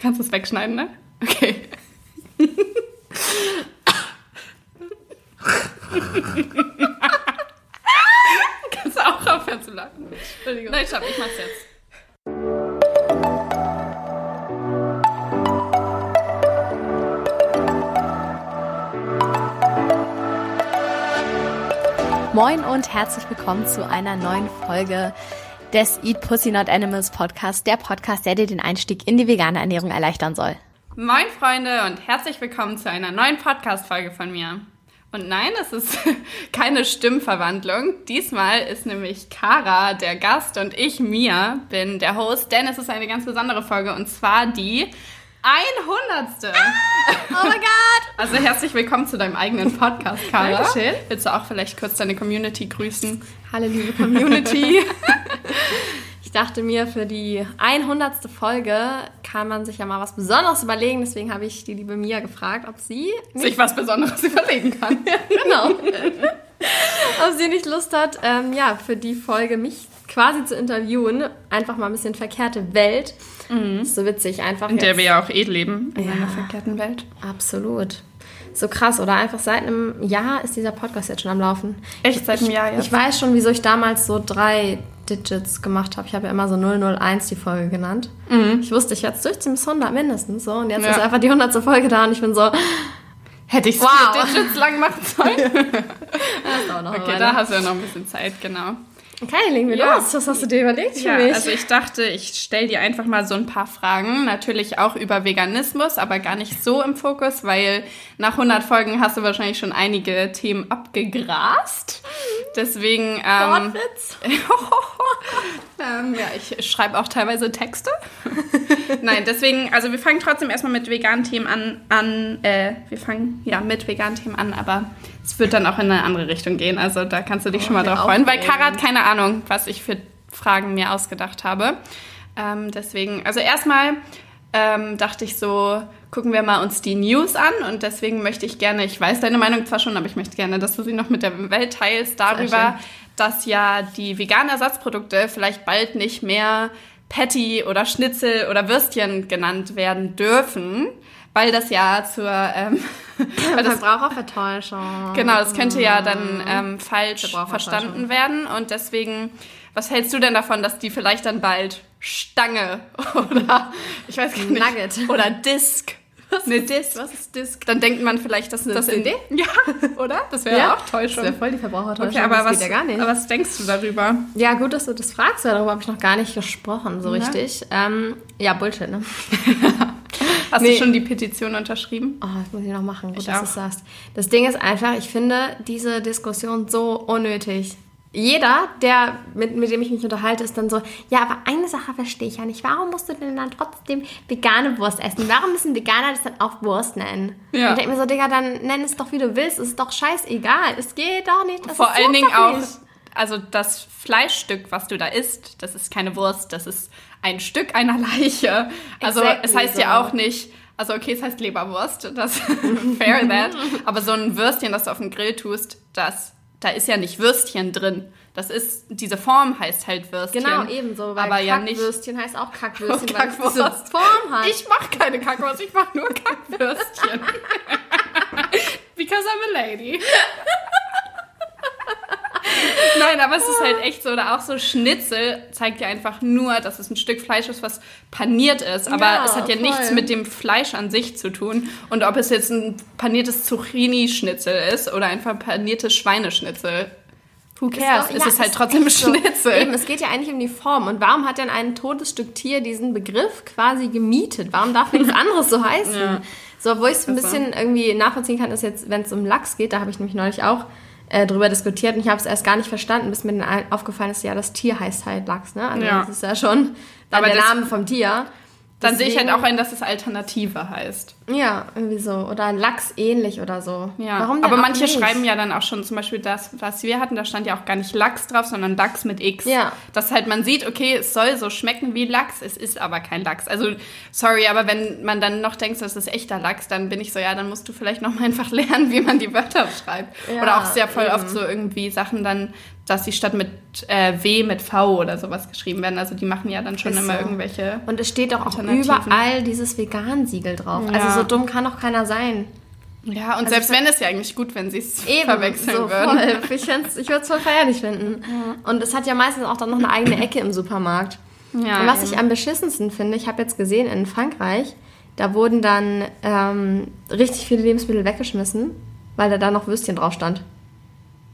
Kannst du es wegschneiden, ne? Okay. Kannst du auch aufhören zu lachen. Entschuldigung. Nein, stopp, ich mach's jetzt. Moin und herzlich willkommen zu einer neuen Folge des Eat Pussy Not Animals Podcast, der Podcast, der dir den Einstieg in die vegane Ernährung erleichtern soll. Moin Freunde und herzlich willkommen zu einer neuen Podcast-Folge von mir. Und nein, es ist keine Stimmverwandlung. Diesmal ist nämlich Kara der Gast und ich, Mia, bin der Host, denn es ist eine ganz besondere Folge und zwar die 100. Oh mein Gott! Also herzlich willkommen zu deinem eigenen Podcast, Kara. Dankeschön. Willst du auch vielleicht kurz deine Community grüßen? Hallo liebe Community. Ich dachte mir, für die 100. Folge kann man sich ja mal was Besonderes überlegen. Deswegen habe ich die liebe Mia gefragt, ob sie Sich was Besonderes überlegen kann. genau. Ob sie nicht Lust hat, ähm, ja, für die Folge mich quasi zu interviewen. Einfach mal ein bisschen verkehrte Welt. Ist so witzig, einfach. In der jetzt- wir ja auch eh leben, in Ja. einer verkehrten Welt. Absolut. So krass, oder? Einfach seit einem Jahr ist dieser Podcast jetzt schon am Laufen. Echt seit einem Jahr jetzt? Ich weiß schon, wieso ich damals so drei Digits gemacht habe. Ich habe ja immer so 001 die Folge genannt. Ich wusste, ich werde es durchziehen bis 100 mindestens. So. Und jetzt Mhm. Ja. ist einfach die 100. Folge da und ich bin so, Hätte ich so Wow. Digits lang machen sollen? Okay, da hast du ja noch ein bisschen Zeit, genau. Okay, legen wir Ja. los. Was hast du dir überlegt für Ja, mich? also ich dachte, ich stelle dir einfach mal so ein paar Fragen, natürlich auch über Veganismus, aber gar nicht so im Fokus, weil nach 100 Folgen hast du wahrscheinlich schon einige Themen abgegrast. Deswegen, ähm, Wortwitz. ähm, ja, ich schreibe auch teilweise Texte. Nein, deswegen, also wir fangen trotzdem erstmal mit veganen Themen an, an äh, wir fangen ja mit veganen Themen an, aber es wird dann auch in eine andere Richtung gehen. Also da kannst du dich schon mal drauf freuen, weil. Kara hat keine Ahnung, was ich für Fragen mir ausgedacht habe. Ähm, deswegen, also erstmal ähm, dachte ich so, gucken wir mal uns die News an und deswegen möchte ich gerne, ich weiß deine Meinung zwar schon, aber ich möchte gerne, dass du sie noch mit der Welt teilst, darüber, dass ja die veganen Ersatzprodukte vielleicht bald nicht mehr Patty oder Schnitzel oder Würstchen genannt werden dürfen, weil das ja zur ähm, weil das Verbrauchervertäuschung. Genau, das könnte ja dann ähm, falsch verstanden werden. Und deswegen, was hältst du denn davon, dass die vielleicht dann bald Stange oder ich weiß gar nicht. Nugget. Oder Disc. Eine Disc. Was ist Disc? Dann denkt man vielleicht, dass das in, CD? Ja, oder? Das wäre Ja, auch Täuschung. Das wäre voll die Verbrauchertäuschung. Okay, aber das was, geht ja gar nicht. was denkst du darüber? Ja, gut, dass du das fragst, weil darüber habe ich noch gar nicht gesprochen, so Ja. richtig. Ähm, ja, Bullshit, ne? Hast Nee. du schon die Petition unterschrieben? Oh, das muss ich noch machen, gut, Ich dass du es sagst. Das Ding ist einfach, ich finde diese Diskussion so unnötig. Jeder, der, mit, mit dem ich mich unterhalte, ist dann so, ja, aber eine Sache verstehe ich ja nicht. Warum musst du denn dann trotzdem vegane Wurst essen? Warum müssen Veganer das dann auch Wurst nennen? Ja. Und ich denke mir so, Digga, dann nenn es doch, wie du willst. Es ist doch scheißegal. Es geht doch nicht. Das Vor allen Dingen auch, nicht. also das Fleischstück, was du da isst, das ist keine Wurst, das ist ein Stück einer Leiche. Also Exactly es heißt so. ja auch nicht, also okay, es heißt Leberwurst, das fair that, aber so ein Würstchen, das du auf den Grill tust, das, da ist ja nicht Würstchen drin. Das ist, diese Form heißt halt Würstchen. Genau, ebenso. Weil aber ja nicht. Kackwürstchen heißt auch Kackwürstchen, weil es Kackwurst. diese Form hat. Ich mache keine Kackwurst, ich mache nur Kackwürstchen. Because I'm a lady. Nein, aber es ist halt echt so, oder auch so Schnitzel zeigt ja einfach nur, dass es ein Stück Fleisch ist, was paniert ist. Aber Ja, es hat ja voll. nichts mit dem Fleisch an sich zu tun. Und ob es jetzt ein paniertes Zucchini-Schnitzel ist oder einfach paniertes Schweineschnitzel. Who cares? doch- es ja, ist halt ist trotzdem ein echt so. Schnitzel. Eben, es geht ja eigentlich um die Form. Und warum hat denn ein totes Stück Tier diesen Begriff quasi gemietet? Warum darf nichts anderes so heißen? Ja. So, wo ich es ein bisschen irgendwie nachvollziehen kann, ist jetzt, wenn es um Lachs geht, da habe ich nämlich neulich auch äh, drüber diskutiert und ich habe es erst gar nicht verstanden, bis mir dann aufgefallen ist, ja, das Tier heißt halt Lachs, ne? Also Ja. das ist ja schon der Name vom Tier. Dann sehe ich halt auch ein, dass es Alternative heißt. Ja, irgendwie so. Oder Lachs ähnlich oder so. Ja, Warum denn aber manche nicht? schreiben ja dann auch schon zum Beispiel das, was wir hatten, da stand ja auch gar nicht Lachs drauf, sondern Lachs mit X. Ja. Dass halt man sieht, okay, es soll so schmecken wie Lachs, es ist aber kein Lachs. Also, sorry, aber wenn man dann noch denkt, das ist echter Lachs, dann bin ich so, ja, dann musst du vielleicht noch mal einfach lernen, wie man die Wörter schreibt. Ja, Oder auch sehr voll eben. oft so irgendwie Sachen dann dass sie statt mit äh, W mit V oder sowas geschrieben werden. Also die machen ja dann schon Ist immer so. irgendwelche. Und es steht doch auch überall dieses Vegan-Siegel drauf. Ja. Also so dumm kann doch keiner sein. Ja, und Also selbst wenn es ja eigentlich gut, wenn sie es verwechseln so würden. voll. Ich, würde es voll feierlich finden. Und es hat ja meistens auch dann noch eine eigene Ecke im Supermarkt. Ja, Und was eben. ich am beschissensten finde, ich habe jetzt gesehen in Frankreich, da wurden dann ähm, richtig viele Lebensmittel weggeschmissen, weil da da noch Würstchen drauf stand.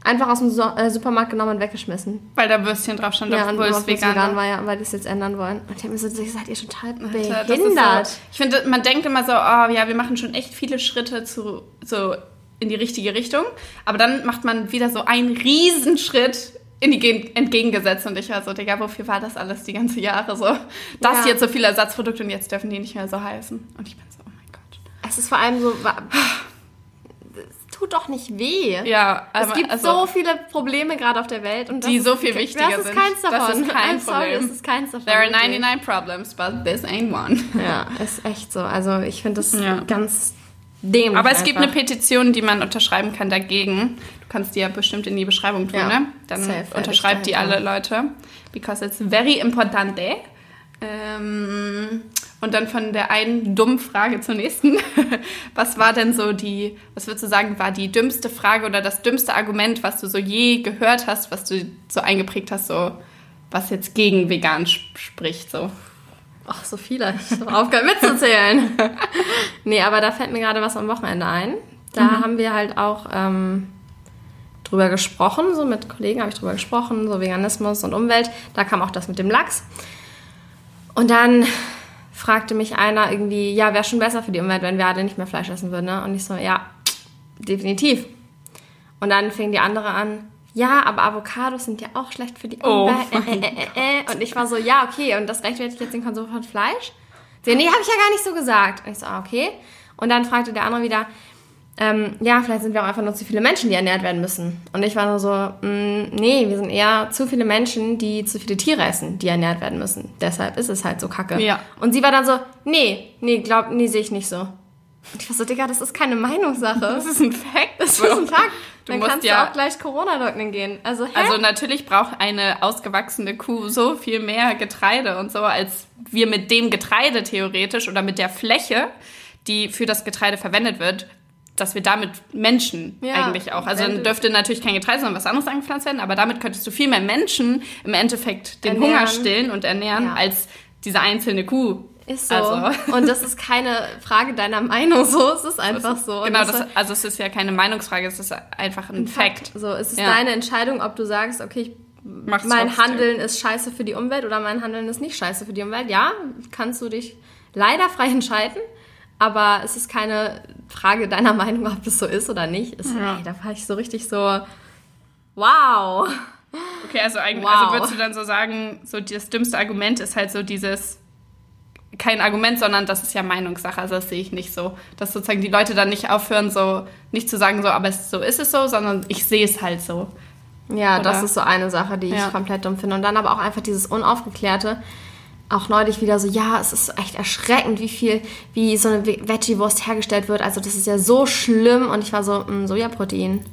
Einfach aus dem so äh, Supermarkt genommen und weggeschmissen. Weil da Würstchen drauf stand, Ja, obwohl es es vegan, war. ja, weil die es jetzt ändern wollen. Und ich habe mir so gesagt, ihr total Alter, das ist behindert. So, ich finde, man denkt immer so, oh ja, wir machen schon echt viele Schritte zu, so in die richtige Richtung. Aber dann macht man wieder so einen Riesenschritt in die Gen- entgegengesetzte. Und ich war so, Digga, wofür war das alles die ganze Jahre so? Das Ja. jetzt so viele Ersatzprodukte und jetzt dürfen die nicht mehr so heißen. Und ich bin so, oh mein Gott. Es ist vor allem so, tut doch nicht weh. Ja, Es aber gibt also, so viele Probleme gerade auf der Welt und das Die ist- so viel wichtiger Das ist sind. keins Das davon. ist kein I'm sorry, das ist keins davon. There are wirklich. 99 problems, but this ain't one. Ja, ist echt so. Also ich finde das Ja. ganz dämlich. Aber es gibt eine einfach. Petition, die man unterschreiben kann dagegen. Du kannst die ja bestimmt in die Beschreibung tun, Ja, ne? Dann safe, unterschreibt die dahin alle Leute. Because it's very importante. Ähm, und dann von der einen dummen Frage zur nächsten. Was war denn so die, was würdest du sagen, war die dümmste Frage oder das dümmste Argument, was du so je gehört hast, was du so eingeprägt hast, so was jetzt gegen vegan sp- spricht, so? Ach, so viele. Ich habe aufgehört mitzuzählen. nee, aber da fällt mir gerade was am Wochenende ein. Da Mhm. haben wir halt auch ähm, drüber gesprochen, so mit Kollegen habe ich drüber gesprochen, so Veganismus und Umwelt. Da kam auch das mit dem Lachs. Und dann fragte mich einer irgendwie, ja, wäre schon besser für die Umwelt, wenn wir alle nicht mehr Fleisch essen würden. Ne? Und ich so, ja, definitiv. Und dann fing die andere an, ja, aber Avocados sind ja auch schlecht für die Oh Umwelt. Äh, äh, äh, äh. Und ich war so, ja, okay, und das rechtfertigt jetzt den Konsum von Fleisch? Sie, nee, habe ich ja gar nicht so gesagt. Und ich so, ah, okay. Und dann fragte der andere wieder, ähm, ja, vielleicht sind wir auch einfach nur zu viele Menschen, die ernährt werden müssen. Und ich war nur so, mm, nee, wir sind eher zu viele Menschen, die zu viele Tiere essen, die ernährt werden müssen. Deshalb ist es halt so kacke. Ja. Und sie war dann so, nee, nee, glaub, nee, sehe ich nicht so. Und ich war so, Digga, das ist keine Meinungssache. Das ist ein Fact. Das ist ein Fakt. Du Dann musst kannst ja- du auch gleich Corona leugnen gehen. Also, hä? Also natürlich braucht eine ausgewachsene Kuh so viel mehr Getreide und so, als wir mit dem Getreide theoretisch oder mit der Fläche, die für das Getreide verwendet wird, dass wir damit Menschen Ja, eigentlich auch. Also dann dürfte natürlich kein Getreide, sondern was anderes angepflanzt werden, aber damit könntest du viel mehr Menschen im Endeffekt den Ernähren. Hunger stillen und ernähren, Ja. als diese einzelne Kuh. ist so. Also. Und das ist keine Frage deiner Meinung so. Es ist einfach so. Genau, das also es ist ja keine Meinungsfrage, es ist einfach ein, Fact. So, es ist Ja. deine Entscheidung, ob du sagst, okay, ich, Mach's mein trotzdem. Handeln ist scheiße für die Umwelt oder mein Handeln ist nicht scheiße für die Umwelt. Ja, kannst du dich leider frei entscheiden, aber es ist keine Frage deiner Meinung, ob das so ist oder nicht. Es, Ja. ey, da war ich so richtig so, wow. Okay, also eigentlich, Wow. also würdest du dann so sagen, so das dümmste Argument ist halt so dieses kein Argument, sondern das ist ja Meinungssache. Also das sehe ich nicht so, dass sozusagen die Leute dann nicht aufhören, so nicht zu sagen, so, aber es, so ist es so, sondern ich sehe es halt so. Ja, Oder- das ist so eine Sache, die ich Ja. komplett dumm finde. Und dann aber auch einfach dieses Unaufgeklärte. Auch neulich wieder so, ja, es ist echt erschreckend, wie viel, wie so eine Ve- Veggie-Wurst hergestellt wird. Also das ist ja so schlimm. Und ich war so, mh, Sojaprotein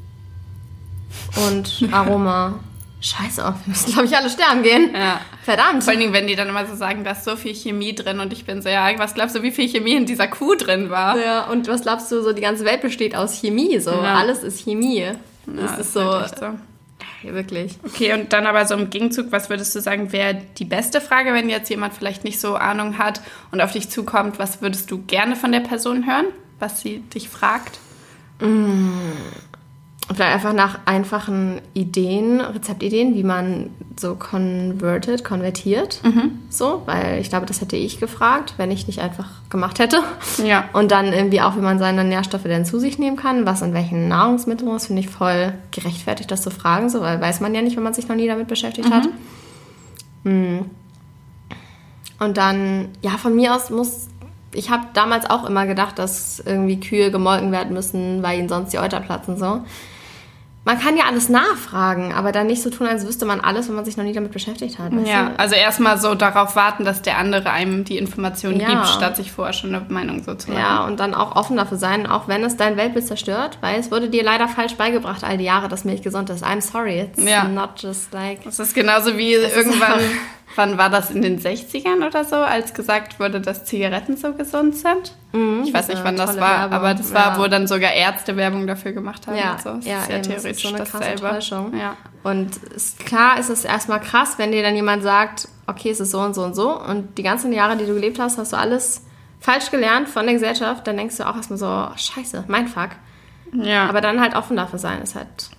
und Aroma. Scheiße, wir müssen, glaube ich, alle sterben gehen. Ja. Verdammt. Vor allen Dingen, wenn die dann immer so sagen, da ist so viel Chemie drin und ich bin so, ja, was glaubst du, wie viel Chemie in dieser Kuh drin war? Ja, und was glaubst du, so die ganze Welt besteht aus Chemie, so. Ja. Alles ist Chemie. Ja, Das ist so, halt so. Wirklich. Okay, und dann aber so im Gegenzug, was würdest du sagen, wäre die beste Frage, wenn jetzt jemand vielleicht nicht so Ahnung hat und auf dich zukommt, was würdest du gerne von der Person hören, was sie dich fragt? Vielleicht einfach nach einfachen Ideen, Rezeptideen, wie man so converted, konvertiert. So, weil ich glaube, das hätte ich gefragt, wenn ich nicht einfach gemacht hätte. Ja. Und dann irgendwie auch, wie man seine Nährstoffe denn zu sich nehmen kann, was in welchen Nahrungsmitteln ist, finde ich voll gerechtfertigt, das zu fragen, so, weil weiß man ja nicht, wenn man sich noch nie damit beschäftigt hat. Mm. Und dann, ja, von mir aus muss, ich habe damals auch immer gedacht, dass irgendwie Kühe gemolken werden müssen, weil ihnen sonst die Euter platzen, so. Man kann ja alles nachfragen, aber dann nicht so tun, als wüsste man alles, wenn man sich noch nie damit beschäftigt hat. weißt Ja, du? also erstmal so darauf warten, dass der andere einem die Informationen Ja. gibt, statt sich vorher schon eine Meinung so zu machen. Ja, und dann auch offen dafür sein, auch wenn es dein Weltbild zerstört, weil es wurde dir leider falsch beigebracht all die Jahre, dass Milch gesund ist. I'm sorry, it's Ja. not just like... Das ist genauso wie irgendwann, wann war das in den 60ern oder so, als gesagt wurde, dass Zigaretten so gesund sind? ich weiß nicht, wann das war, Werbung, aber das war, ja. wo dann sogar Ärzte Werbung dafür gemacht haben. Ja, und so. Das ja, ist ja eben, das ist theoretisch so eine krasse dasselbe. Ja. Und ist, klar ist es erstmal krass, wenn dir dann jemand sagt, okay, es ist so und so und so und die ganzen Jahre, die du gelebt hast, hast du alles falsch gelernt von der Gesellschaft, dann denkst du auch erstmal so, oh, scheiße, mein Fuck. ja. Aber dann halt offen dafür sein, ist halt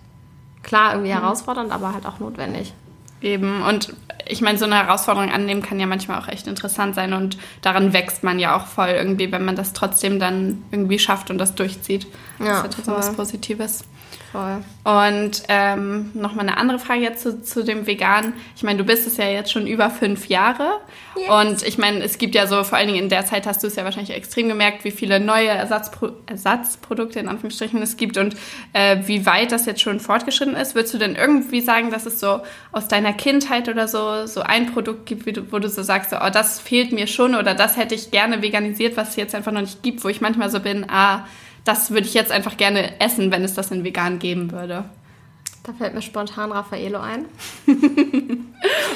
klar irgendwie herausfordernd, aber halt auch notwendig. Eben, und ich meine, so eine Herausforderung annehmen kann ja manchmal auch echt interessant sein und daran wächst man ja auch voll irgendwie, wenn man das trotzdem dann irgendwie schafft und das durchzieht. das Ja, ist ja trotzdem was. Positives. Voll. Und ähm, nochmal eine andere Frage jetzt zu, zu dem Vegan. Ich meine, du bist es ja jetzt schon über fünf Jahre. Yes. Und ich meine, es gibt ja so, vor allen Dingen in der Zeit hast du es ja wahrscheinlich extrem gemerkt, wie viele neue Ersatzpro Ersatzprodukte in Anführungsstrichen es gibt und äh, wie weit das jetzt schon fortgeschritten ist. Würdest du denn irgendwie sagen, dass es so aus deiner Kindheit oder so, so ein Produkt gibt, wie du, wo du so sagst, so, oh, das fehlt mir schon oder das hätte ich gerne veganisiert, was es jetzt einfach noch nicht gibt, wo ich manchmal so bin, ah, das würde ich jetzt einfach gerne essen, wenn es das in vegan geben würde. Da fällt mir spontan Raffaello ein.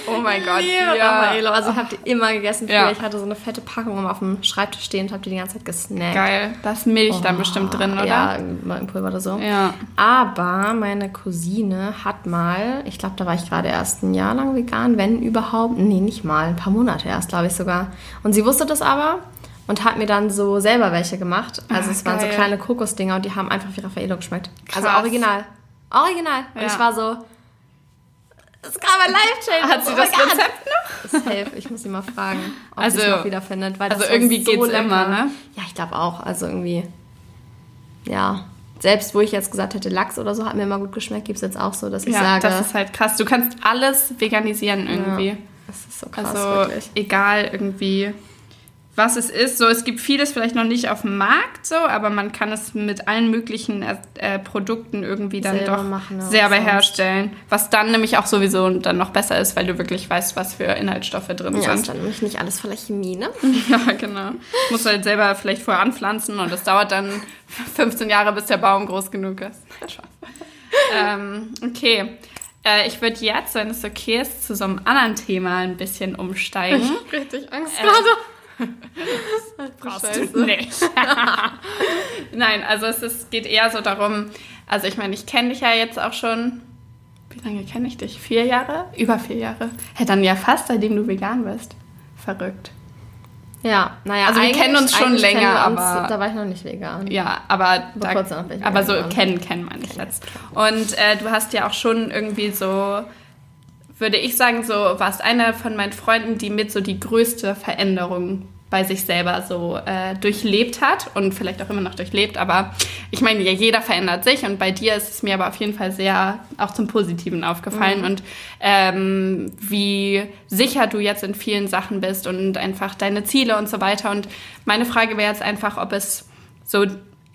Oh mein Gott. Raffaello. Also ich habe die immer gegessen früher. Ja. Ich hatte so eine fette Packung immer auf dem Schreibtisch stehen und habe die die ganze Zeit gesnackt. Geil. Da ist Milch dann bestimmt drin, oder? Oh, Ja, Molkenpulver oder so. Ja. Aber meine Cousine hat mal, ich glaube, da war ich gerade erst ein Jahr lang vegan, wenn überhaupt, nee, nicht mal, ein paar Monate erst, glaube ich sogar. Und sie wusste das aber und hat mir dann so selber welche gemacht. Also Ah, es waren so kleine Kokosdinger und die haben einfach wie Raffaello geschmeckt. Also Krass. original. Original. Und Ja. ich war so, das ist gerade mein Life-Change. Hat sie das Rezept noch? Das hilft. Ich muss sie mal fragen, ob Also- sie es noch wiederfindet. Weil also irgendwie so geht's lecker. immer, ne? Ja, ich glaube auch. Also irgendwie, ja. Selbst wo ich jetzt gesagt hätte, Lachs oder so hat mir immer gut geschmeckt, gibt es jetzt auch so, dass ich Ja, sage, das ist halt krass. Du kannst alles veganisieren irgendwie. Ja, das ist so krass, Also wirklich. egal irgendwie, was es ist. So, es gibt vieles vielleicht noch nicht auf dem Markt so, aber man kann es mit allen möglichen äh, äh, Produkten irgendwie dann Selber doch machen, ja, selber sonst. herstellen. Was dann nämlich auch sowieso dann noch besser ist, weil du wirklich weißt, was für Inhaltsstoffe drin Ja, ist sind. dann nämlich nicht alles voller Chemie, ne? Ja, genau. Musst du halt selber vielleicht vorher anpflanzen und es dauert dann 15 Jahre, bis der Baum groß genug ist. Ähm, okay. Äh, ich würde jetzt, wenn es okay ist, zu so einem anderen Thema ein bisschen umsteigen. Richtig Angst Äh, Brauchst du nicht. Nein, also es ist, geht eher so darum, also ich meine, ich kenne dich ja jetzt auch schon, wie lange kenne ich dich? Vier Jahre? Über vier Jahre. Hä, dann ja fast, seitdem du vegan bist. Verrückt. Ja, naja, Also wir kennen uns schon länger, uns, aber- Da war ich noch nicht vegan. Ja, aber, da, kurz ich aber so kennen, kennen meine ich jetzt. Und äh, du hast ja auch schon irgendwie so, würde ich sagen, so warst einer von meinen Freunden, die mit so die größte Veränderung bei sich selber so äh, durchlebt hat und vielleicht auch immer noch durchlebt. Aber ich meine, ja, jeder verändert sich und bei dir ist es mir aber auf jeden Fall sehr auch zum Positiven aufgefallen und ähm, wie sicher du jetzt in vielen Sachen bist und einfach deine Ziele und so weiter. Und meine Frage wäre jetzt einfach, ob es so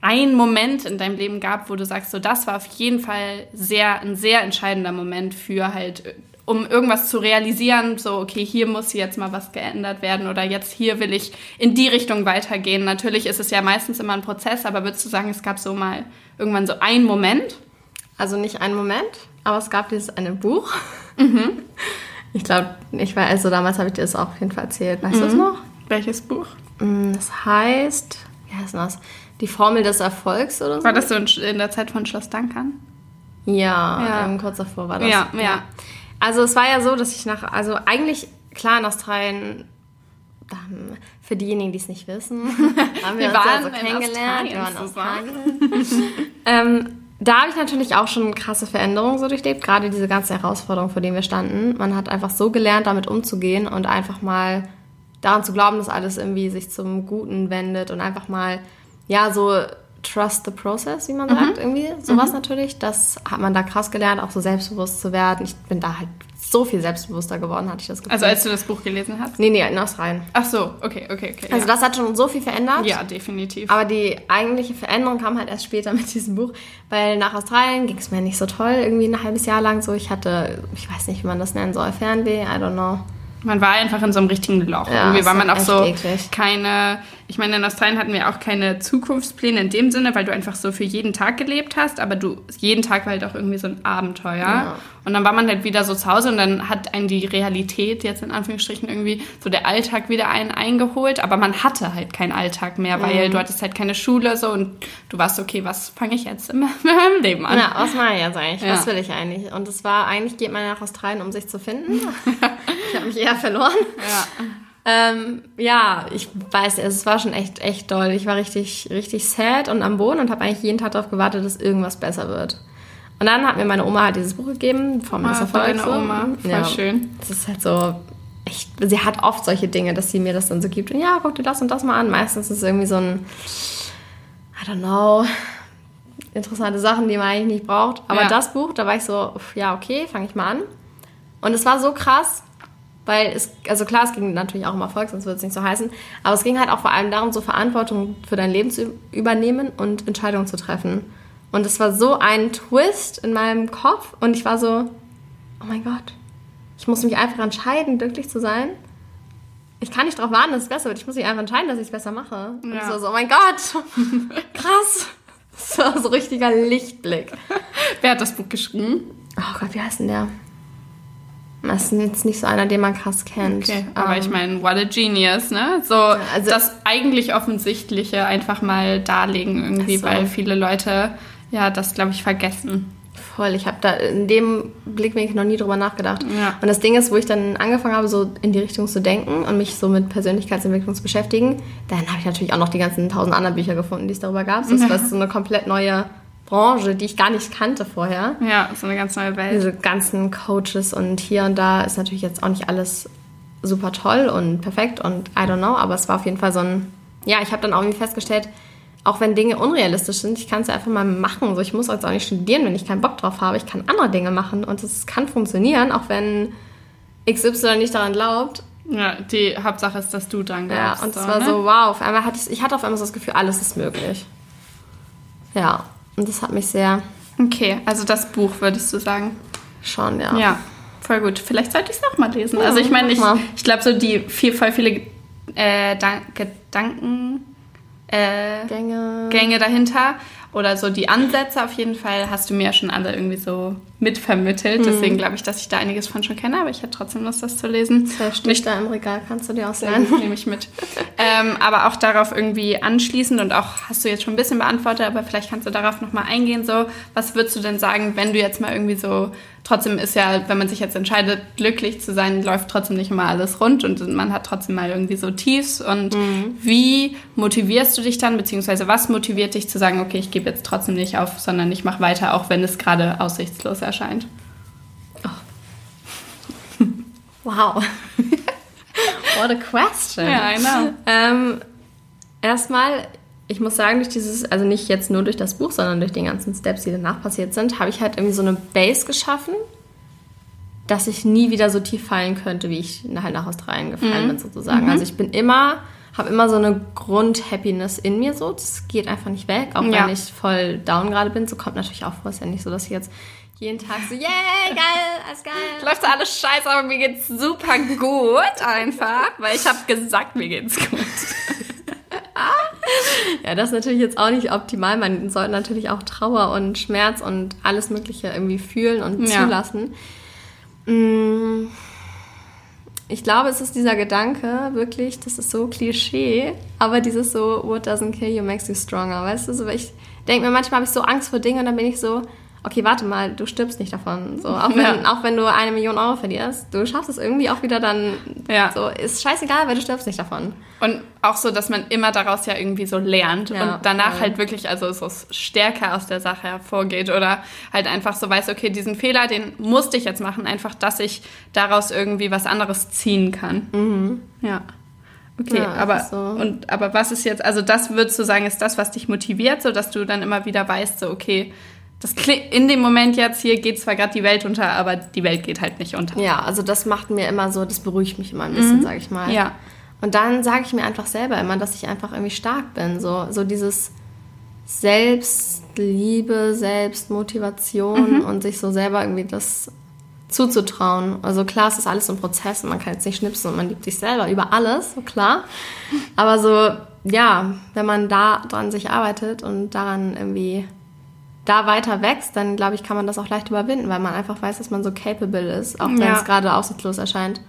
einen Moment in deinem Leben gab, wo du sagst, so das war auf jeden Fall sehr ein sehr entscheidender Moment für halt um irgendwas zu realisieren, so okay, hier muss jetzt mal was geändert werden oder jetzt hier will ich in die Richtung weitergehen. Natürlich ist es ja meistens immer ein Prozess, aber würdest du sagen, es gab so mal irgendwann so einen Moment? Also nicht einen Moment, aber es gab dieses eine Buch. Mhm. Ich glaube, ich war, also damals habe ich dir das auch auf jeden Fall erzählt. Weißt du Mhm. das noch? Welches Buch? Mm, Das heißt, wie heißt das? Die Formel des Erfolgs oder so? War das so in der Zeit von Schloss Dankern? Ja, Ja. Ähm, kurz davor war das. Ja, ja. Also es war ja so, dass ich nach, also eigentlich, klar, in Australien, ähm, für diejenigen, die es nicht wissen, haben wir, Wir waren ja so kennengelernt. Wir waren Australien ähm, da habe ich natürlich auch schon krasse Veränderungen so durchlebt, gerade diese ganze Herausforderung, vor denen wir standen. Man hat einfach so gelernt, damit umzugehen und einfach mal daran zu glauben, dass alles irgendwie sich zum Guten wendet und einfach mal, ja, so trust the process, wie man sagt, irgendwie. Sowas natürlich. Das hat man da krass gelernt, auch so selbstbewusst zu werden. Ich bin da halt so viel selbstbewusster geworden, hatte ich das Gefühl. Also als du das Buch gelesen hast? nee, nee, in Australien. Ach so, okay, okay, okay. Also ja. das hat schon so viel verändert. ja, definitiv. Aber die eigentliche Veränderung kam halt erst später mit diesem Buch, weil nach Australien ging es mir nicht so toll, irgendwie ein halbes Jahr lang so. Ich hatte, ich weiß nicht, wie man das nennen soll, Fernweh, I don't know. Man war einfach in so einem richtigen Loch. Ja, Irgendwie war man auch so eklig. keine. Ich meine, in Australien hatten wir auch keine Zukunftspläne in dem Sinne, weil du einfach so für jeden Tag gelebt hast, aber du jeden Tag war halt auch irgendwie so ein Abenteuer. Ja. Und dann war man halt wieder so zu Hause und dann hat einen die Realität jetzt in Anführungsstrichen irgendwie so der Alltag wieder einen eingeholt, aber man hatte halt keinen Alltag mehr, weil Mhm. du hattest halt keine Schule so und du warst okay, was fange ich jetzt in meinem Leben an? Ja, was mache ich jetzt eigentlich? Ja. Was will ich eigentlich? Und es war, eigentlich geht man nach Australien, um sich zu finden. ich habe mich eher verloren. Ja. Ähm, ja, ich weiß, es war schon echt, echt doll. Ich war richtig, richtig sad und am Boden und habe eigentlich jeden Tag darauf gewartet, dass irgendwas besser wird. Und dann hat mir meine Oma halt dieses Buch gegeben, des Ah, Erfolgs. deine so. Oma, voll schön. Das ist halt so, echt, sie hat oft solche Dinge, dass sie mir das dann so gibt. Und ja, guck dir das und das mal an. Meistens ist es irgendwie so ein, I don't know, interessante Sachen, die man eigentlich nicht braucht. Aber Ja. das Buch, da war ich so, ja, okay, fange ich mal an. Und es war so krass, weil es, also klar, es ging natürlich auch um Erfolg, sonst würde es nicht so heißen. Aber es ging halt auch vor allem darum, so Verantwortung für dein Leben zu übernehmen und Entscheidungen zu treffen. Und es war so ein Twist in meinem Kopf und ich war so, oh mein Gott, ich muss mich einfach entscheiden, glücklich zu sein. Ich kann nicht darauf warten, dass es besser wird. Ich muss mich einfach entscheiden, dass ich es besser mache. Und Ja. ich so, so, oh mein Gott, krass. Das war so richtiger Lichtblick. Wer hat das Buch geschrieben? Oh Gott, wie heißt denn der? Das ist jetzt nicht so einer, den man krass kennt. Okay, aber Ähm, ich meine, what a genius, ne? So also- das eigentlich Offensichtliche einfach mal darlegen irgendwie, so. weil viele Leute ja das, glaube ich, vergessen. Voll, ich habe da in dem Blickwinkel noch nie drüber nachgedacht. Ja. Und das Ding ist, wo ich dann angefangen habe, so in die Richtung zu denken und mich so mit Persönlichkeitsentwicklung zu beschäftigen, dann habe ich natürlich auch noch die ganzen tausend anderen Bücher gefunden, die es darüber gab. Das war so eine komplett neue Branche, die ich gar nicht kannte vorher. Ja, so eine ganz neue Welt. Diese ganzen Coaches und hier und da ist natürlich jetzt auch nicht alles super toll und perfekt und I don't know, aber es war auf jeden Fall so ein, ja, ich habe dann auch irgendwie festgestellt, auch wenn Dinge unrealistisch sind, ich kann es ja einfach mal machen. So, ich muss jetzt auch nicht studieren, wenn ich keinen Bock drauf habe. Ich kann andere Dinge machen und es kann funktionieren, auch wenn XY nicht daran glaubt. Ja, die Hauptsache ist, dass du dran Ja, glaubst. und es war ne? so, wow, auf einmal hatte ich, ich hatte auf einmal so das Gefühl, alles ist möglich. Ja, und das hat mich sehr Okay, also das Buch würdest du sagen. schon, ja. Ja, voll gut. Vielleicht sollte ich es auch mal lesen. also ich meine, ich, ich glaube so die viel, voll viele äh, Dan Gedanken, äh, Gänge. Gänge dahinter oder so die Ansätze auf jeden Fall hast du mir ja schon alle irgendwie so mitvermittelt. Deswegen glaube ich, dass ich da einiges von schon kenne, aber ich hätte trotzdem Lust, das zu lesen. Der steht da im Regal, kannst du dir ausleihen. nehme ich mit. ähm, aber auch darauf irgendwie anschließend und auch hast du jetzt schon ein bisschen beantwortet, aber vielleicht kannst du darauf nochmal eingehen. So, was würdest du denn sagen, wenn du jetzt mal irgendwie so, trotzdem ist ja, wenn man sich jetzt entscheidet, glücklich zu sein, läuft trotzdem nicht immer alles rund und man hat trotzdem mal irgendwie so Tiefs. Und wie motivierst du dich dann, beziehungsweise was motiviert dich zu sagen, okay, ich gebe jetzt trotzdem nicht auf, sondern ich mache weiter, auch wenn es gerade aussichtslos erscheint? Wow. What a question. Ja, genau. Ähm, erstmal, ich muss sagen, durch dieses, also nicht jetzt nur durch das Buch, sondern durch die ganzen Steps, die danach passiert sind, habe ich halt irgendwie so eine Base geschaffen, dass ich nie wieder so tief fallen könnte, wie ich halt nach Australien gefallen bin, sozusagen. Also ich bin immer, habe immer so eine Grund-Happiness in mir so. Das geht einfach nicht weg, auch Ja. wenn ich voll down gerade bin. So kommt natürlich auch vor. Ist ja nicht so, dass ich jetzt jeden Tag so, yay, geil, alles geil. Läuft alles scheiße, aber mir geht's super gut einfach, weil ich habe gesagt, mir geht's gut. Ja, das ist natürlich jetzt auch nicht optimal. Man sollte natürlich auch Trauer und Schmerz und alles Mögliche irgendwie fühlen und Ja. zulassen. Mm, Ich glaube, es ist dieser Gedanke, wirklich, das ist so Klischee, aber dieses so, what doesn't kill you makes you stronger, weißt du? So, ich denke mir, manchmal habe ich so Angst vor Dingen und dann bin ich so, okay, warte mal, du stirbst nicht davon. So, auch, wenn, Ja. auch wenn du eine Million Euro verlierst, du schaffst es irgendwie auch wieder dann, Ja. so, ist scheißegal, weil du stirbst nicht davon. Und auch so, dass man immer daraus ja irgendwie so lernt Ja, und danach voll. halt wirklich also so stärker aus der Sache hervorgeht oder halt einfach so weiß, okay, diesen Fehler, den musste ich jetzt machen, einfach, dass ich daraus irgendwie was anderes ziehen kann. Ja. Okay, Mhm. Ja, aber, so. und, aber was ist jetzt, also das würdest du sagen, ist das, was dich motiviert, so dass du dann immer wieder weißt, so, okay, das in dem Moment jetzt hier geht zwar gerade die Welt unter, aber die Welt geht halt nicht unter. Ja, also das macht mir immer so, das beruhigt mich immer ein bisschen, sag ich mal. Mhm. Ja. Und dann sage ich mir einfach selber immer, dass ich einfach irgendwie stark bin. So, so dieses Selbstliebe, Selbstmotivation und sich so selber irgendwie das zuzutrauen. Also klar, es ist alles so ein Prozess und man kann jetzt nicht schnipsen und man liebt sich selber über alles, so klar. Aber so, ja, wenn man da dran sich arbeitet und daran irgendwie da weiter wächst, dann glaube ich, kann man das auch leicht überwinden, weil man einfach weiß, dass man so capable ist, auch wenn Ja. es gerade aussichtslos erscheint.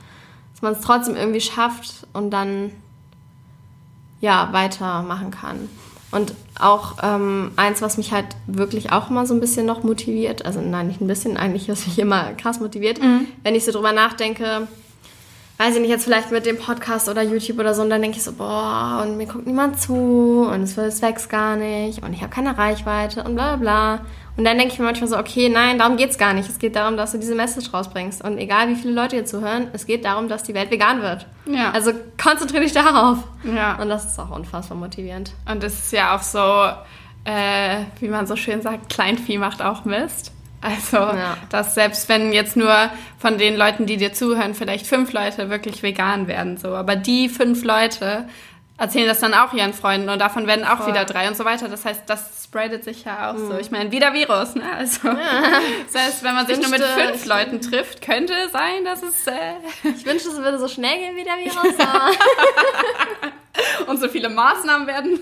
Dass man es trotzdem irgendwie schafft und dann ja weitermachen kann. Und auch ähm, eins, was mich halt wirklich auch immer so ein bisschen noch motiviert, also nein, nicht ein bisschen, eigentlich was mich immer krass motiviert, wenn ich so drüber nachdenke, weiß ich nicht, jetzt vielleicht mit dem Podcast oder YouTube oder so, und dann denke ich so, boah, und mir guckt niemand zu und es, es wächst gar nicht und ich habe keine Reichweite und bla bla. Und dann denke ich mir manchmal so, okay, nein, darum geht's gar nicht. Es geht darum, dass du diese Message rausbringst. Und egal wie viele Leute hier zuhören, es geht darum, dass die Welt vegan wird. Ja. Also konzentriere dich darauf. Ja. Und das ist auch unfassbar motivierend. Und es ist ja auch so, äh, wie man so schön sagt, Kleinvieh macht auch Mist. Also, Ja. dass selbst wenn jetzt nur von den Leuten, die dir zuhören, vielleicht fünf Leute wirklich vegan werden, so, aber die fünf Leute erzählen das dann auch ihren Freunden und davon werden auch Voll. wieder drei und so weiter. Das heißt, das spreadet sich ja auch so. Ich meine, wie der Virus, ne? Also, das heißt, wenn man sich nur mit fünf Leuten trifft, könnte es sein, dass es äh, Ich wünschte, es würde so schnell gehen wie der Virus. aber und so viele Maßnahmen werden.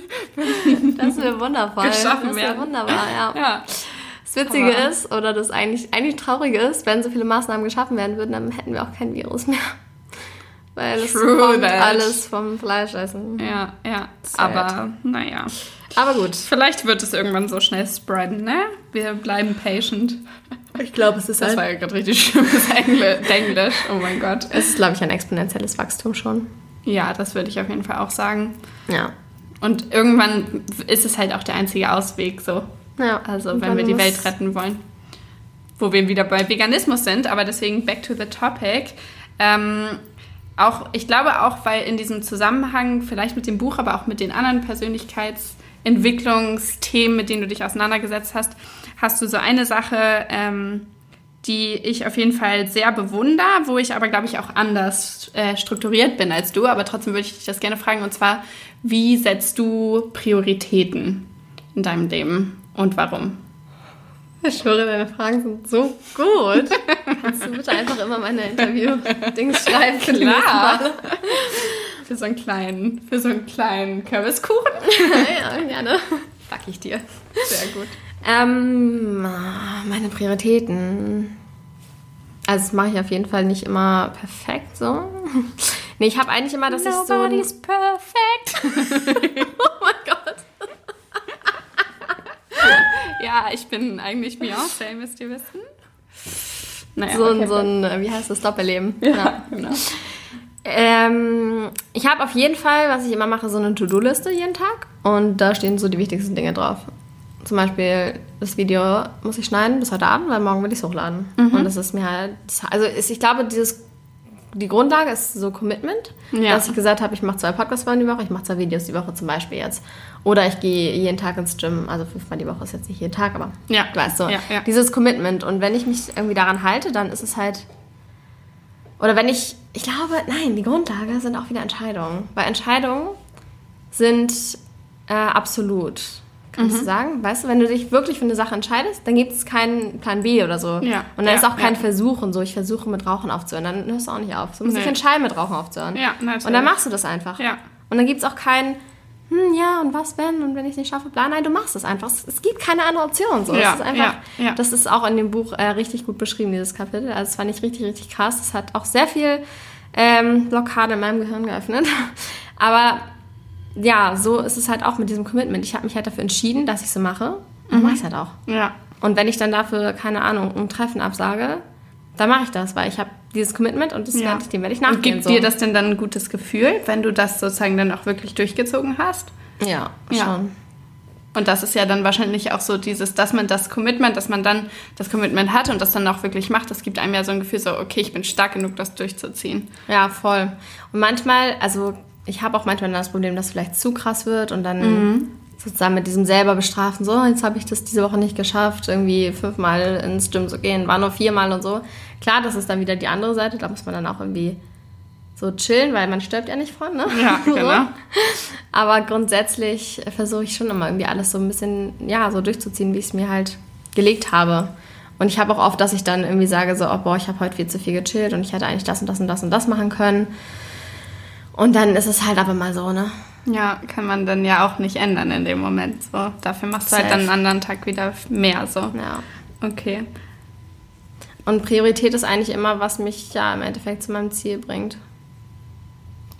Das wäre wundervoll. Geschaffen das wäre wunderbar, ja. Ja. Das Witzige Aber- ist, oder das eigentlich, eigentlich Traurige ist, wenn so viele Maßnahmen geschaffen werden würden, dann hätten wir auch kein Virus mehr. Weil es True kommt that. alles vom Fleischessen. Ja, ja. Sad. Aber naja. Aber gut. Vielleicht wird es irgendwann so schnell spreaden, ne? Wir bleiben patient. Ich glaube, es ist Das war ja gerade richtig schlimmes Engl Englisch. Oh mein Gott. Es ist, glaube ich, ein exponentielles Wachstum schon. Ja, das würde ich auf jeden Fall auch sagen. Ja. Und irgendwann ist es halt auch der einzige Ausweg so. Ja. Also wenn wir die Welt retten wollen. Wo wir wieder bei Veganismus sind, aber deswegen back to the topic. Ähm, auch, ich glaube auch, weil in diesem Zusammenhang, vielleicht mit dem Buch, aber auch mit den anderen Persönlichkeitsentwicklungsthemen, mit denen du dich auseinandergesetzt hast, hast du so eine Sache, ähm, die ich auf jeden Fall sehr bewundere, wo ich aber, glaube ich, auch anders äh, strukturiert bin als du. Aber trotzdem würde ich dich das gerne fragen. Und zwar, wie setzt du Prioritäten in deinem Leben und warum? Ich schwöre, deine Fragen sind so gut. Kannst du bitte einfach immer meine Interview-Dings schreiben? Male? Für so einen kleinen, für so einen kleinen Kürbiskuchen. ja, gerne. Back ich dir. Sehr gut. Ähm, meine Prioritäten. Also das mache ich auf jeden Fall nicht immer perfekt so. Nee, ich habe eigentlich immer, dass ich so... ein- perfect. Oh mein Gott. Ja, ich bin eigentlich Beyoncé, müsst ihr wissen. Naja, So ein, okay. so ein, äh, wie heißt das, Doppelleben. Ja, genau. Ähm, ich habe auf jeden Fall, was ich immer mache, so eine To-Do-Liste jeden Tag. Und da stehen so die wichtigsten Dinge drauf. Zum Beispiel, das Video muss ich schneiden bis heute Abend, weil morgen will ich es hochladen. Und das ist mir halt, also ist, ich glaube, dieses, die Grundlage ist so Commitment, Ja. dass ich gesagt habe, ich mache zwei Podcasts-Folgen die Woche, ich mache zwei Videos die Woche zum Beispiel jetzt. Oder ich gehe jeden Tag ins Gym, also fünfmal die Woche ist jetzt nicht jeden Tag, aber Ja. du weißt so, Ja, ja. dieses Commitment. Und wenn ich mich irgendwie daran halte, dann ist es halt oder wenn ich, ich glaube, nein, die Grundlage sind auch wieder Entscheidungen. Weil Entscheidungen sind äh, absolut. Kannst Mhm. du sagen? Weißt du, wenn du dich wirklich für eine Sache entscheidest, dann gibt es keinen Plan B oder so. Ja, Und dann ja, ist auch kein ja. Versuch und so, ich versuche mit Rauchen aufzuhören. Dann hörst du auch nicht auf. Du musst Nee. dich entscheiden, mit Rauchen aufzuhören. Ja, natürlich. Und dann machst du das einfach. Ja. Und dann gibt es auch kein, hm, ja, und was wenn? Und wenn ich es nicht schaffe, bla, nein, du machst es einfach. Es, es gibt keine andere Option. So. Ja, es ist einfach, ja. Das ist auch in dem Buch äh, richtig gut beschrieben, dieses Kapitel. Also, das fand ich richtig, richtig krass. Das hat auch sehr viel ähm, Blockade in meinem Gehirn geöffnet. Aber ja, so ist es halt auch mit diesem Commitment. Ich habe mich halt dafür entschieden, dass ich so mache. Und Mhm. mache ich halt auch. Ja. Und wenn ich dann dafür, keine Ahnung, ein Treffen absage, dann mache ich das, weil ich habe dieses Commitment und das Ja. werde ich, dem werde ich Und nachgehen. gibt so. dir das denn dann ein gutes Gefühl, wenn du das sozusagen dann auch wirklich durchgezogen hast? Ja, Ja. schon. Und das ist ja dann wahrscheinlich auch so dieses, dass man das Commitment, dass man dann das Commitment hat und das dann auch wirklich macht, das gibt einem ja so ein Gefühl so, okay, ich bin stark genug, das durchzuziehen. Ja, voll. Und manchmal, also ich habe auch manchmal das Problem, dass es vielleicht zu krass wird und dann Mhm. sozusagen mit diesem selber bestrafen, so, jetzt habe ich das diese Woche nicht geschafft, irgendwie fünfmal ins Gym zu gehen, war nur viermal und so. Klar, das ist dann wieder die andere Seite, da muss man dann auch irgendwie so chillen, weil man stirbt ja nicht von, ne? Ja, genau. Aber grundsätzlich versuche ich schon immer irgendwie alles so ein bisschen, ja, so durchzuziehen, wie ich es mir halt gelegt habe. Und ich habe auch oft, dass ich dann irgendwie sage, so, oh, boah, ich habe heute viel zu viel gechillt und ich hätte eigentlich das und das und das und das machen können. Und dann ist es halt aber mal so, ne? Ja, kann man dann ja auch nicht ändern in dem Moment. So, dafür machst du halt Safe. dann einen anderen Tag wieder mehr so. Ja. Okay. Und Priorität ist eigentlich immer, was mich ja im Endeffekt zu meinem Ziel bringt.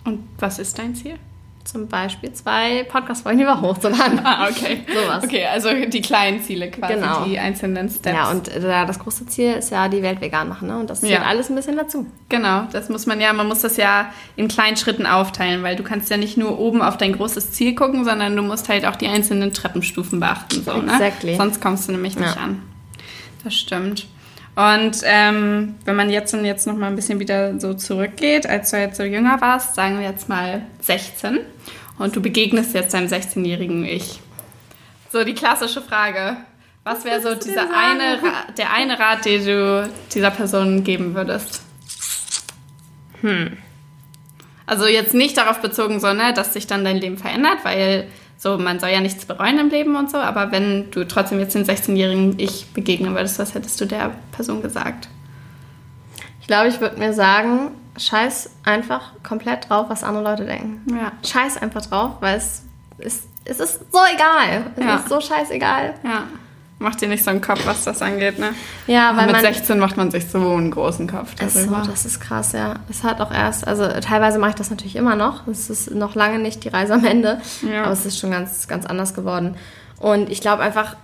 Und was ist dein Ziel? Zum Beispiel zwei Podcast-Folgen Woche hochzuladen. Ah, okay. Sowas. Okay, also die kleinen Ziele quasi, Genau. die einzelnen Steps. Ja, und äh, das große Ziel ist ja die Welt vegan machen, ne? Und das zählt Ja. alles ein bisschen dazu. Genau, das muss man ja, man muss das ja in kleinen Schritten aufteilen, weil du kannst ja nicht nur oben auf dein großes Ziel gucken, sondern du musst halt auch die einzelnen Treppenstufen beachten. So, Exactly. ne? Sonst kommst du nämlich nicht Ja. an. Das stimmt. Und ähm, wenn man jetzt und jetzt noch mal ein bisschen wieder so zurückgeht, als du jetzt so jünger warst, sagen wir jetzt mal 16 und du begegnest jetzt deinem 16-jährigen Ich. So die klassische Frage, was wäre so dieser eine, Ra der eine Rat, den du dieser Person geben würdest? Also jetzt nicht darauf bezogen, so, ne, dass sich dann dein Leben verändert, weil so, man soll ja nichts bereuen im Leben und so, aber wenn du trotzdem jetzt den 16-jährigen Ich begegnen würdest, was hättest du der Person gesagt? Ich glaube, ich würde mir sagen, scheiß einfach komplett drauf, was andere Leute denken. Ja. Scheiß einfach drauf, weil es ist, es ist so egal. Es Ja. ist so scheißegal. Ja. Mach dir nicht so einen Kopf, was das angeht, ne? Ja, weil mit man. 16 macht man sich so einen großen Kopf Ist so, darüber. das ist krass, ja. Es hat auch erst, also teilweise mache ich das natürlich immer noch. Es ist noch lange nicht die Reise am Ende, Ja. aber es ist schon ganz, ganz anders geworden. Und ich glaube einfach,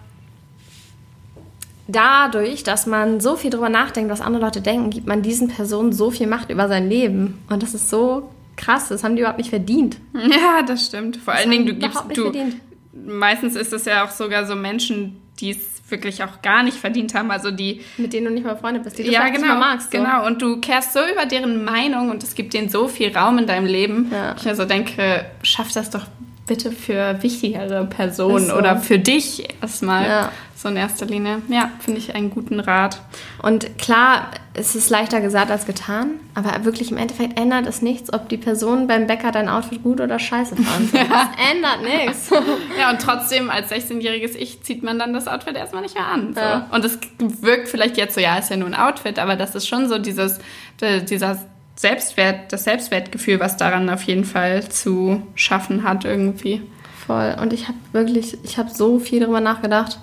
dadurch, dass man so viel drüber nachdenkt, was andere Leute denken, gibt man diesen Personen so viel Macht über sein Leben. Und das ist so krass, das haben die überhaupt nicht verdient. Ja, das stimmt. Vor allen haben Dingen, du gibst, du, verdient. meistens ist es ja auch sogar so Menschen, die es wirklich auch gar nicht verdient haben, also die Mit denen du nicht mal befreundet bist, die du ja, genau, nicht mal magst. So. genau. Und du kehrst so über deren Meinung und es gibt denen so viel Raum in deinem Leben. Ja. Ich mir so denke, schaff das doch bitte für wichtigere Personen so. oder für dich erstmal. Ja. So in erster Linie. Ja, finde ich einen guten Rat. Und klar, es ist leichter gesagt als getan, aber wirklich im Endeffekt ändert es nichts, ob die Person beim Bäcker dein Outfit gut oder scheiße fand. Das ändert nichts. Ja, und trotzdem als 16-jähriges Ich zieht man dann das Outfit erstmal nicht mehr an. So. Ja. Und es wirkt vielleicht jetzt so, ja, ist ja nur ein Outfit, aber das ist schon so dieses, dieser Selbstwert, das Selbstwertgefühl, was daran auf jeden Fall zu schaffen hat irgendwie. Voll. Und ich habe wirklich, ich habe so viel darüber nachgedacht,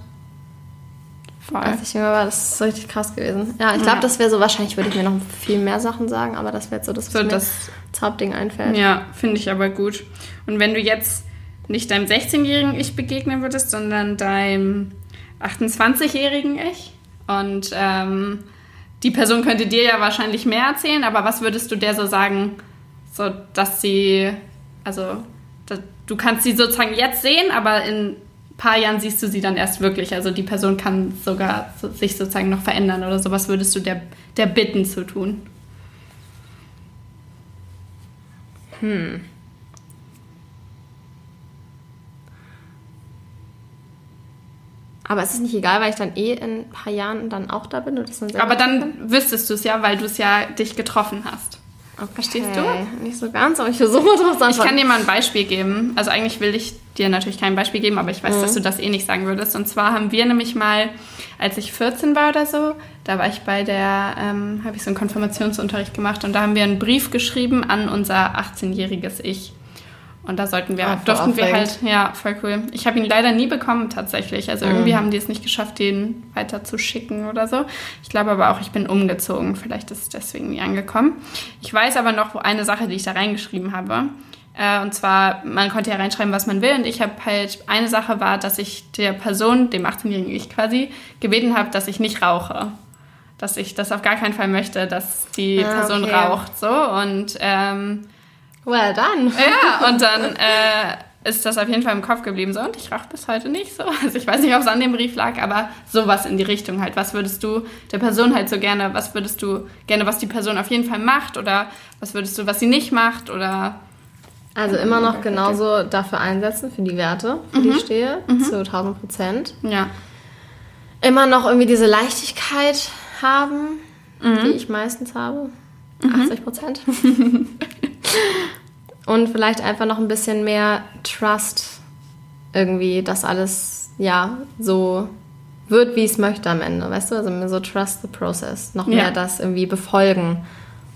Voll. als ich jünger war. Das ist so richtig krass gewesen. Ja, ich glaube, Ja. das wäre so, wahrscheinlich würde ich mir noch viel mehr Sachen sagen, aber das wäre jetzt so das, was So, mir das- als Hauptding einfällt. Ja, finde ich aber gut. Und wenn du jetzt nicht deinem 16-jährigen Ich begegnen würdest, sondern deinem 28-jährigen Ich und ähm, die Person könnte dir ja wahrscheinlich mehr erzählen, aber was würdest du der so sagen, so dass sie, also da, du kannst sie sozusagen jetzt sehen, aber in paar Jahren siehst du sie dann erst wirklich. Also die Person kann sogar so, sich sozusagen noch verändern oder so. Was würdest du der, der bitten zu tun? Aber es ist nicht egal, weil ich dann eh in ein paar Jahren dann auch da bin und das dann Aber dann wüsstest du es ja, weil du es ja dich getroffen hast. Verstehst du? Okay, Nicht so ganz, aber ich versuche drauf zu Ich kann antworten. dir mal ein Beispiel geben. Also eigentlich will ich dir natürlich kein Beispiel geben, aber ich weiß, dass du das eh nicht sagen würdest. Und zwar haben wir nämlich mal, als ich 14 war oder so, da war ich bei der, ähm, habe ich so einen Konfirmationsunterricht gemacht und da haben wir einen Brief geschrieben an unser 18-jähriges Ich. Und da sollten wir, Ah, voll durften wir halt, ja, voll cool. Ich habe ihn leider nie bekommen tatsächlich. Also Mhm. irgendwie haben die es nicht geschafft, den weiter zu schicken oder so. Ich glaube aber auch, ich bin umgezogen. Vielleicht ist es deswegen nie angekommen. Ich weiß aber noch eine Sache, die ich da reingeschrieben habe. Äh, und zwar, man konnte ja reinschreiben, was man will. Und ich habe halt, eine Sache war, dass ich der Person, dem 18-jährigen Ich quasi, gebeten habe, dass ich nicht rauche. Dass ich das auf gar keinen Fall möchte, dass die Ah, Person okay. raucht. So. Und ähm, Well done. ja, und dann äh, ist das auf jeden Fall im Kopf geblieben. So, und ich rauche bis heute nicht so. Also ich weiß nicht, ob es an dem Brief lag, aber sowas in die Richtung halt. Was würdest du der Person halt so gerne, was würdest du gerne, was die Person auf jeden Fall macht oder was würdest du, was sie nicht macht oder Also immer noch genauso dafür einsetzen, für die Werte, für die ich stehe, zu 1000 Prozent. Ja. Immer noch irgendwie diese Leichtigkeit haben, die ich meistens habe. 80 Prozent. Und vielleicht einfach noch ein bisschen mehr Trust irgendwie, dass alles ja so wird, wie ich es möchte am Ende, weißt du? Also mir so trust the process, noch Ja. mehr das irgendwie befolgen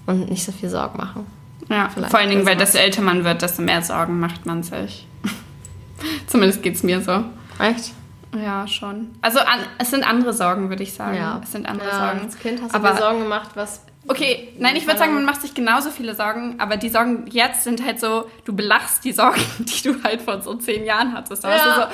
und nicht so viel Sorgen machen. Ja, Vielleicht vor allen Dingen, weil desto älter man wird, desto mehr Sorgen macht man sich. Zumindest geht es mir so. Echt? Ja, schon. Also an, es sind andere Sorgen, würde ich sagen. Es sind andere ja, Sorgen. Als Kind hast du aber dir Sorgen gemacht, was Okay, nein, ich würde sagen, man macht sich genauso viele Sorgen, aber die Sorgen jetzt sind halt so, du belachst die Sorgen, die du halt vor so zehn Jahren hattest. Da warst Ja. du so,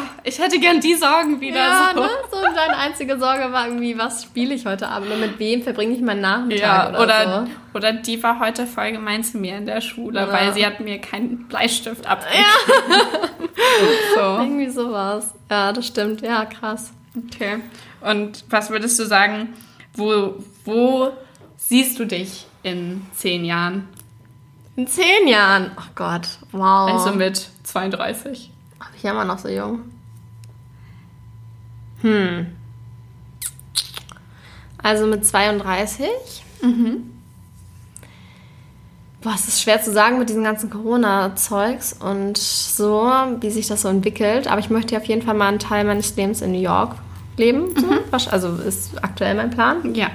oh, ich hätte gern die Sorgen wieder. Ja, so. ne? So deine einzige Sorge war irgendwie, was spiele ich heute Abend und mit wem verbringe ich meinen Nachmittag Ja, oder, oder, so. oder die war heute voll gemein zu mir in der Schule, Ja. weil sie hat mir keinen Bleistift abgegeben. so. Irgendwie sowas. Ja, das stimmt. Ja, krass. Okay. Und was würdest du sagen, wo, wo siehst du dich in zehn Jahren? In zehn Jahren. Oh Gott, wow. Also mit 32. Ach, ich immer noch so jung. Hm. Also mit 32. Boah, es ist schwer zu sagen mit diesem ganzen Corona-Zeugs und so, wie sich das so entwickelt. Aber ich möchte auf jeden Fall mal einen Teil meines Lebens in New York leben. Wasch- Also ist aktuell mein Plan. Ja.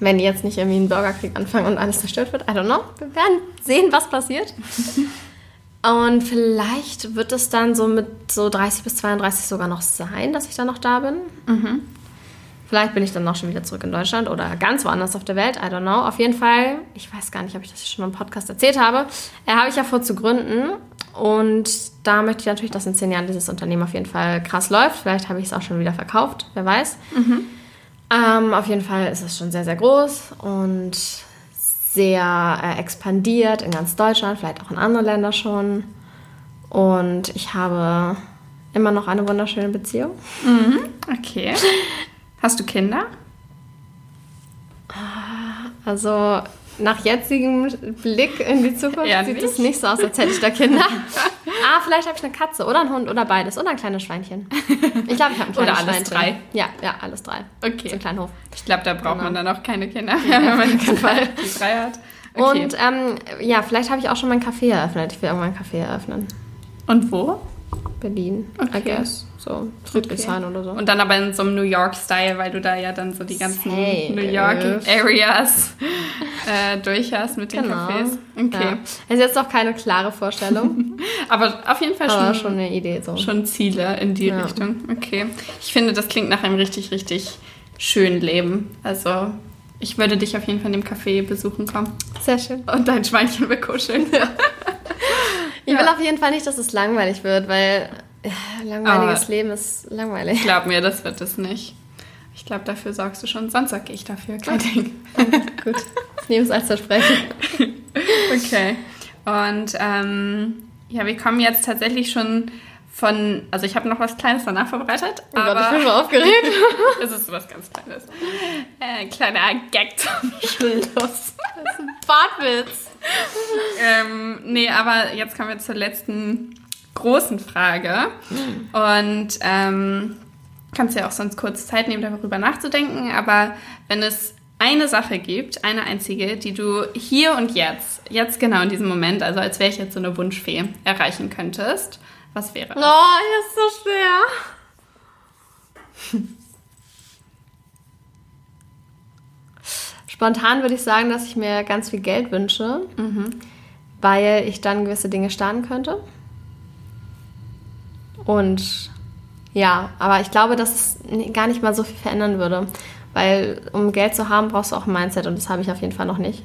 Wenn die jetzt nicht irgendwie einen Bürgerkrieg anfangen und alles zerstört wird. I don't know. Wir werden sehen, was passiert. Und vielleicht wird es dann so mit so 30 bis 32 sogar noch sein, dass ich dann noch da bin. Vielleicht bin ich dann noch schon wieder zurück in Deutschland oder ganz woanders auf der Welt. I don't know. Auf jeden Fall, ich weiß gar nicht, ob ich das schon im Podcast erzählt habe, äh, habe ich ja vor zu gründen. Und da möchte ich natürlich, dass in zehn Jahren dieses Unternehmen auf jeden Fall krass läuft. Vielleicht habe ich es auch schon wieder verkauft, wer weiß. Ähm, auf jeden Fall ist es schon sehr, sehr groß und sehr äh, expandiert in ganz Deutschland, vielleicht auch in andere Länder schon. Und ich habe immer noch eine wunderschöne Beziehung. Okay. Hast du Kinder? Also nach jetzigem Blick in die Zukunft Eher sieht es nicht so aus, als hätte ich da Kinder. ah, vielleicht habe ich eine Katze oder einen Hund oder beides oder ein kleines Schweinchen. Ich glaube, ich habe ein Oder kleines alles Schweinchen. drei. Ja, ja, alles drei. Okay. So einen kleinen Hof. Ich glaube, da braucht Genau. man dann auch keine Kinder, wenn man die drei, die drei hat. Okay. Und ähm, ja, vielleicht habe ich auch schon mein Café eröffnet. Ich will irgendwann ein Café eröffnen. Und wo? Berlin, Okay. I guess. So, Friedrichshain oder so. Und dann aber in so einem New York-Style, weil du da ja dann so die ganzen Safe. New York-Areas äh, durch hast mit den Genau. Cafés. Okay. Ja. Es ist jetzt auch keine klare Vorstellung, Aber auf jeden Fall schon, schon eine Idee so. schon Ziele in die Ja. Richtung. Okay. Ich finde, das klingt nach einem richtig, richtig schönen Leben. Also, ich würde dich auf jeden Fall in dem Café besuchen kommen. Sehr schön. Und dein Schweinchen bekuscheln. Ich Ja. will auf jeden Fall nicht, dass es langweilig wird, weil äh, langweiliges Aber- Leben ist langweilig. Glaub mir, das wird es nicht. Ich glaube, dafür sorgst du schon. Sonst sorge ich dafür. Kein Ding. Gut, ich nehme es als Versprechen. Okay. Und ähm, ja, wir kommen jetzt tatsächlich schon von. Also, ich habe noch was Kleines danach vorbereitet. Oh Gott, ich aber bin mal aufgeregt. es ist was ganz Kleines. Äh, kleiner Gag zum Schluss. Bartwitz. ähm, nee, aber jetzt kommen wir zur letzten großen Frage. Und ähm, kannst ja auch sonst kurz Zeit nehmen, darüber nachzudenken. Aber wenn es eine Sache gibt, eine einzige, die du hier und jetzt, jetzt genau in diesem Moment, also als wäre ich jetzt so eine Wunschfee, erreichen könntest, was wäre Oh, das? ist so schwer. Spontan würde ich sagen, dass ich mir ganz viel Geld wünsche, weil ich dann gewisse Dinge starten könnte. Und ja, aber ich glaube, dass es gar nicht mal so viel verändern würde. Weil um Geld zu haben, brauchst du auch ein Mindset und das habe ich auf jeden Fall noch nicht.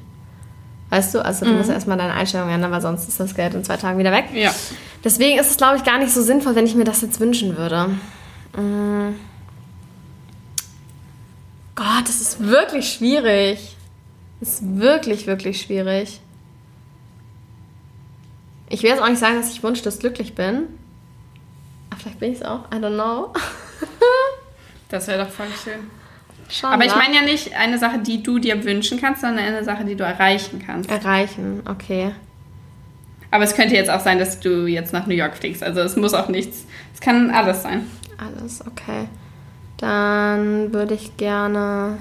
Weißt du, also du musst erstmal deine Einstellung ändern, weil sonst ist das Geld in zwei Tagen wieder weg. Ja. Deswegen ist es, glaube ich, gar nicht so sinnvoll, wenn ich mir das jetzt wünschen würde. Mm. Gott, das ist wirklich schwierig. Das ist wirklich, wirklich schwierig. Ich will jetzt auch nicht sagen, dass ich wunschlos glücklich bin. Aber vielleicht bin ich es auch. I don't know. Das wäre doch voll schön. Schon, Aber ich meine ja nicht eine Sache, die du dir wünschen kannst, sondern eine Sache, die du erreichen kannst. Erreichen, okay. Aber es könnte jetzt auch sein, dass du jetzt nach New York fliegst. Also es muss auch nichts. Es kann alles sein. Alles, okay. Dann würde ich gerne.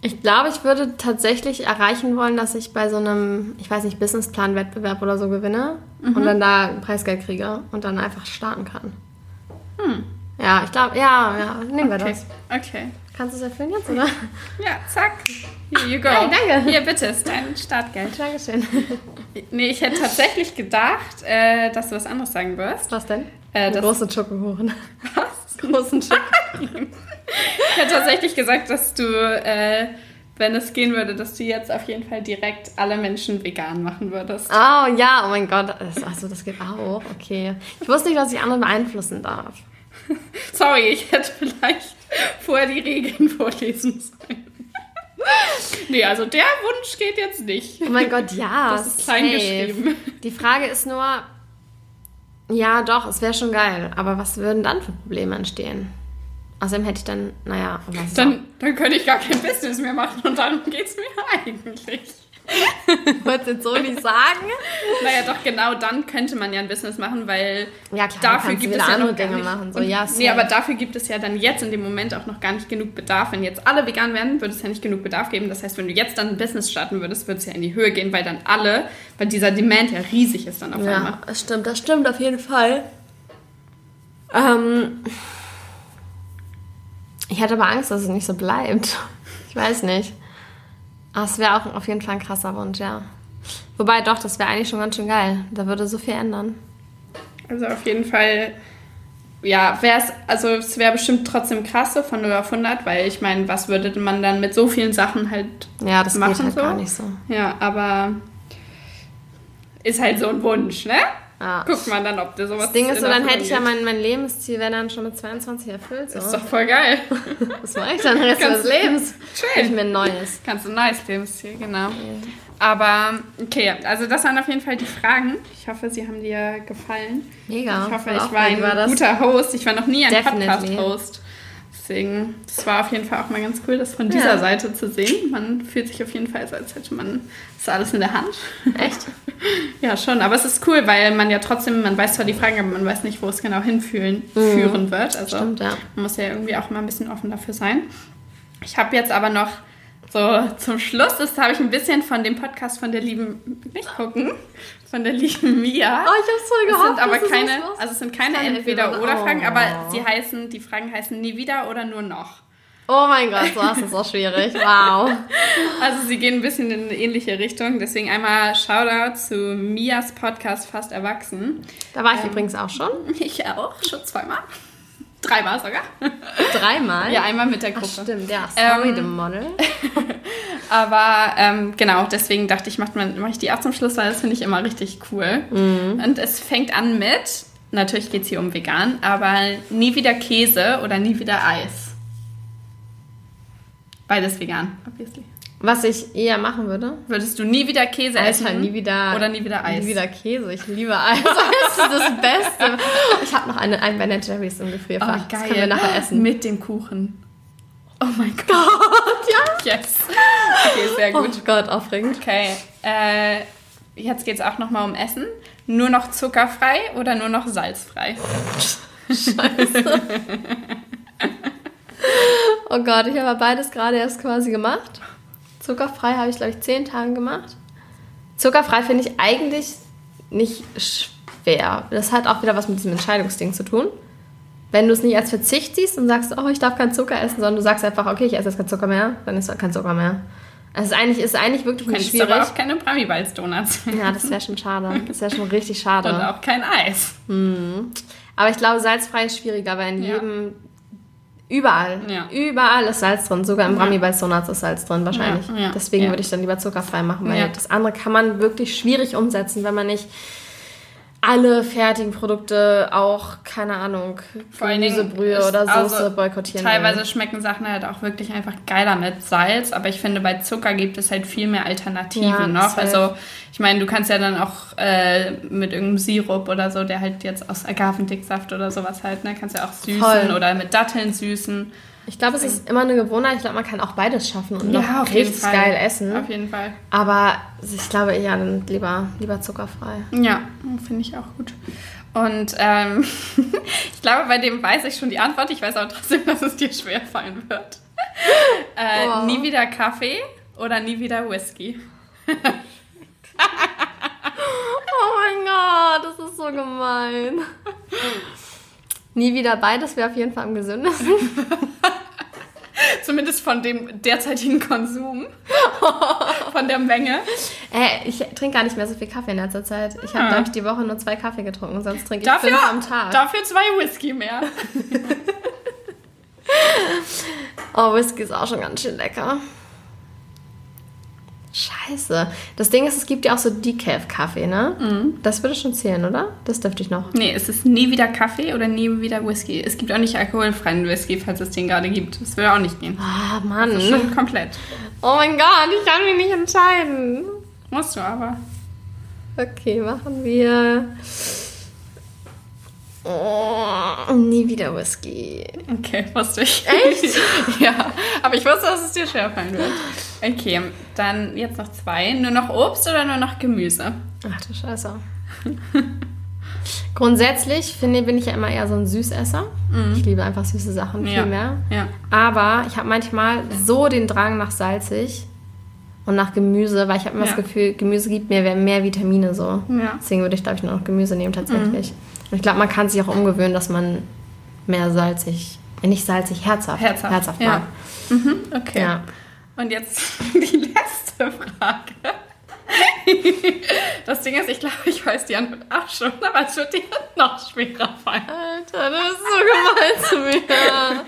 Ich glaube, ich würde tatsächlich erreichen wollen, dass ich bei so einem, ich weiß nicht, Businessplan-Wettbewerb oder so gewinne und dann da Preisgeld kriege und dann einfach starten kann. Hm. Ja, ich glaube, ja, ja, nehmen wir Okay. das. Okay. Kannst du es erfüllen jetzt, oder? Ja, zack. Here you go. Hey, danke. Hier, bitte, ist dein Startgeld. Dankeschön. Nee, ich hätte tatsächlich gedacht, äh, dass du was anderes sagen wirst. Was denn? Äh, großen Schokokuchen. Was? Großen Schokokuchen. ich hätte tatsächlich gesagt, dass du, äh, wenn es gehen würde, dass du jetzt auf jeden Fall direkt alle Menschen vegan machen würdest. Oh ja, oh mein Gott. Also das geht auch. Okay. Ich wusste nicht, dass ich andere beeinflussen darf. Sorry, ich hätte vielleicht vorher die Regeln vorlesen sollen. nee, also der Wunsch geht jetzt nicht. Oh mein Gott, ja. Das ist klein safe. geschrieben. Die Frage ist nur, ja doch, es wäre schon geil, aber was würden dann für Probleme entstehen? Außerdem hätte ich dann, naja, was Dann, dann könnte ich gar kein Business mehr machen und darum geht es mir eigentlich. Wolltest du jetzt so nicht sagen? Naja, doch genau dann könnte man ja ein Business machen, weil Ja, klar, dafür gibt es ja noch Dinge nicht. machen, so, Und- ja, nee, safe. aber dafür gibt es ja dann jetzt in dem Moment auch noch gar nicht genug Bedarf. Wenn jetzt alle vegan werden, würde es ja nicht genug Bedarf geben. Das heißt, wenn du jetzt dann ein Business starten würdest, würde es ja in die Höhe gehen, weil dann alle, weil dieser Demand ja riesig ist dann auf einmal. Ja, das stimmt, das stimmt auf jeden Fall. Ähm, ich hatte aber Angst, dass es nicht so bleibt. Ich weiß nicht. Aber es wäre auch auf jeden Fall ein krasser Wunsch, ja. Wobei doch, das wäre eigentlich schon ganz schön geil. Da würde so viel ändern. Also auf jeden Fall, ja, wäre es, also es wäre bestimmt trotzdem krass so von 0 auf 100, weil ich meine, was würde man dann mit so vielen Sachen halt Ja, das machen geht halt so? gar nicht so. Ja, aber ist halt so ein Wunsch, ne? Ja. Guckt man dann, ob der sowas Das Ding ist so, dann hätte ich ja mein, mein Lebensziel, wäre dann schon mit 22 erfüllt. So. Ist doch voll geil. Was mache ich dann den Rest meines Lebens? schön. Ich mir ein neues. Ganz ein neues Lebensziel, genau. Aber okay, also das waren auf jeden Fall die Fragen. Ich hoffe, sie haben dir gefallen. Mega. Ich hoffe, ich war ein war guter Host. Ich war noch nie ein. Podcast-Host. Deswegen, das war auf jeden Fall auch mal ganz cool, das von dieser Ja. Seite zu sehen. Man fühlt sich auf jeden Fall so, als hätte man das alles in der Hand. Echt? Ja, schon. Aber es ist cool, weil man ja trotzdem, man weiß zwar die Fragen, aber man weiß nicht, wo es genau hinführen führen wird. Also Stimmt, ja. man muss ja irgendwie auch mal ein bisschen offen dafür sein. Ich habe jetzt aber noch so zum Schluss, das habe ich ein bisschen von dem Podcast von der lieben, nicht gucken, von der lieben Mia. Oh, ich hab's voll Es gehofft. sind aber es keine, also es sind keine Entweder-Oder-Fragen, Entweder- aber Oh. sie heißen, die Fragen heißen nie wieder oder nur noch. Oh mein Gott, so ist das auch schwierig. Wow. Also sie gehen ein bisschen in eine ähnliche Richtung. Deswegen einmal Shoutout zu Mias Podcast Fast Erwachsen. Da war ich übrigens auch schon. Ich auch, schon zweimal. Dreimal sogar. Dreimal. Ja, einmal mit der Ach, Gruppe. stimmt, ja. Sorry, Ähm, the Model. Aber ähm, genau, deswegen dachte ich, mache mach ich die auch zum Schluss, weil das finde ich immer richtig cool. Und es fängt an mit, natürlich geht es hier um vegan, aber nie wieder Käse oder nie wieder Eis. Beides vegan, obviously. Was ich eher machen würde. Würdest du nie wieder Käse essen? Alter, nie wieder. Oder nie wieder Eis? Nie wieder Käse. Ich liebe Eis. Das ist das Beste. Ich habe noch eine, ein Ben Jerry's im Oh, Gefrierfach. geil. Das können wir nachher essen. Mit dem Kuchen. Oh mein Gott. ja. Yes. Okay, sehr Oh gut. Gott, aufregend. Okay, äh, jetzt geht es auch nochmal um Essen. Nur noch zuckerfrei oder nur noch salzfrei? Oh Gott, ich habe beides gerade erst quasi gemacht. Zuckerfrei habe ich, glaube ich, zehn Tagen gemacht. Zuckerfrei finde ich eigentlich nicht schwer. Das hat auch wieder was mit diesem Entscheidungsding zu tun. Wenn du es nicht als Verzicht siehst und sagst, oh, ich darf keinen Zucker essen, sondern du sagst einfach, okay, ich esse jetzt keinen Zucker mehr, dann ist kein Zucker mehr. Also es ist eigentlich, ist eigentlich wirklich nicht schwierig. aber auch keine Bramibalz-Donuts. Ja, das wäre schon schade. Das wäre schon richtig Und schade. auch kein Eis. Aber ich glaube, salzfrei ist schwieriger, weil in Ja. jedem, überall, Ja. überall ist Salz drin. Sogar im Brahmi bei Donuts ist Salz drin wahrscheinlich. Ja, Deswegen würde ich dann lieber zuckerfrei machen, weil das andere kann man wirklich schwierig umsetzen, wenn man nicht alle fertigen Produkte auch, keine Ahnung, Gemüsebrühe oder Soße also boykottieren Teilweise will. schmecken Sachen halt auch wirklich einfach geiler mit Salz, aber ich finde, bei Zucker gibt es halt viel mehr Alternativen Ja, noch. Also, ich meine, du kannst ja dann auch äh, mit irgendeinem Sirup oder so, der halt jetzt aus Agavendicksaft oder sowas halt, ne, kannst ja auch süßen Voll. oder mit Datteln süßen. Ich glaube, es ist immer eine Gewohnheit. Ich glaube, man kann auch beides schaffen und Ja, noch richtig geil essen. Auf jeden Fall. Aber ich glaube eher dann lieber, lieber zuckerfrei. Ja, finde ich auch gut. Und ähm, ich glaube, bei dem weiß ich schon die Antwort. Ich weiß aber trotzdem, dass es dir schwer fallen wird. Äh, Oh. Nie wieder Kaffee oder nie wieder Whisky? Oh mein Gott, das ist so gemein. Nie wieder beides wäre auf jeden Fall am gesündesten. Zumindest von dem derzeitigen Konsum. von der Menge. Äh, ich trinke gar nicht mehr so viel Kaffee in letzter Zeit. Ich habe, Ah. glaube ich, die Woche nur zwei Kaffee getrunken, sonst trinke ich Dafür, fünf am Tag. dafür zwei Whisky mehr. Oh, Whisky ist auch schon ganz schön lecker. Scheiße. Das Ding ist, es gibt ja auch so Decaf-Kaffee, ne? Mhm. Das würde schon zählen, oder? Das dürfte ich noch. Nee, es ist nie wieder Kaffee oder nie wieder Whisky. Es gibt auch nicht alkoholfreien Whisky, falls es den gerade gibt. Das würde auch nicht gehen. Ah, Mann. Schon komplett. Oh mein Gott, ich kann mich nicht entscheiden. Musst du aber. Okay, machen wir. Oh, nie wieder Whisky. Okay, wusste ich. Echt? ja, aber ich wusste, dass es dir schwerfallen wird. Okay, dann jetzt noch zwei. Nur noch Obst oder nur noch Gemüse? Ach du Scheiße. Grundsätzlich finde, bin ich ja immer eher so ein Süßesser. Ich liebe einfach süße Sachen viel Mhm. ja. mehr. Ja. Aber ich habe manchmal so den Drang nach salzig und nach Gemüse, weil ich habe immer das Gefühl, Gemüse gibt mir mehr Vitamine so. Deswegen würde ich, glaube ich, nur noch Gemüse nehmen tatsächlich. Und ich glaube, man kann sich auch umgewöhnen, dass man mehr salzig, nicht salzig, herzhaft, Herzhaft. ja. mag. Mhm, okay. Und jetzt die letzte Frage. Das Ding ist, ich glaube, ich weiß die Antwort auch schon, aber es wird dir noch schwerer fallen. Alter, du bist so gemein zu mir.